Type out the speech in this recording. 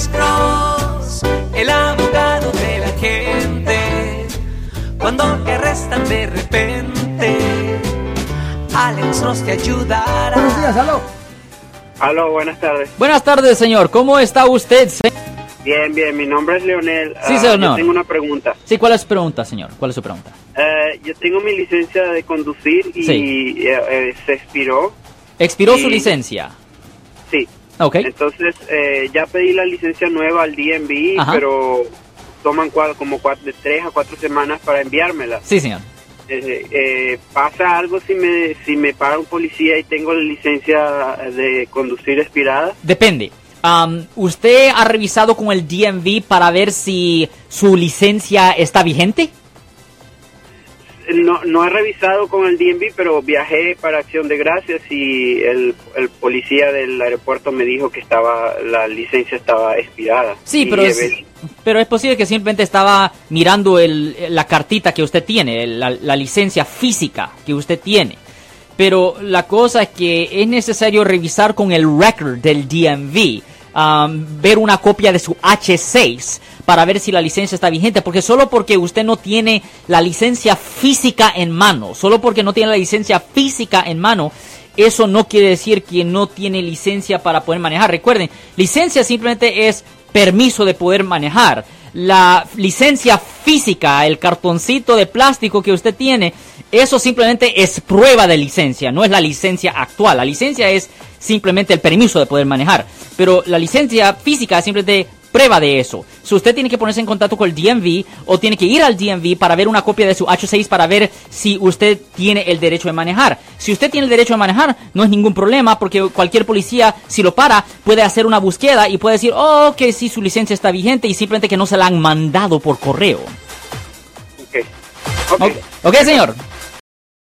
Alex Cross, el abogado de la gente. Cuando te arrestan de repente, Alex Cross te ayudará. Buenos días, aló. Aló, buenas tardes. Buenas tardes, señor. ¿Cómo está usted? se- Bien, bien, mi nombre es Leonel. Sí, Ah, señor. Yo tengo una pregunta. Sí, ¿cuál es su pregunta, señor? ¿Cuál es su pregunta? Eh, yo tengo mi licencia de conducir y Sí. eh, se expiró. Expiró su Sí. licencia. Sí. Ok. Entonces, eh, ya pedí la licencia nueva al DMV, Ajá. pero toman cua- como cuatro, de tres a cuatro semanas para enviármela. Sí, señor. Eh, eh, ¿Pasa algo si me, si me para un policía y tengo la licencia de conducir expirada? Depende. Am, ¿Usted ha revisado con el DMV para ver si su licencia está vigente? No, no he revisado con el DMV, pero viajé para Acción de Gracias y el, el policía del aeropuerto me dijo que estaba la licencia estaba expirada. Sí, es, pero es posible que simplemente estaba mirando el- la cartita que usted tiene, la, la licencia física que usted tiene. Pero la cosa es que es necesario revisar con el record del DMV, ver una copia de su H6 para ver si la licencia está vigente, porque solo porque usted no tiene la licencia física en mano, solo porque no tiene la licencia física en mano, eso no quiere decir que no tiene licencia para poder manejar. Recuerden, licencia simplemente es permiso de poder manejar. La licencia física, el cartoncito de plástico que usted tiene, eso simplemente es prueba de licencia, no es la licencia actual. La licencia es simplemente el permiso de poder manejar, pero la licencia física es simplemente prueba de eso. Si usted tiene que ponerse en contacto con el DMV o tiene que ir al DMV para ver una copia de su H6 para ver si usted tiene el derecho de manejar. Si usted tiene el derecho de manejar, no es ningún problema porque cualquier policía, si lo para, puede hacer una búsqueda y puede decir, oh, que sí, su licencia está vigente y simplemente que no se la han mandado por correo. Ok. Ok. Ok, ok, señor.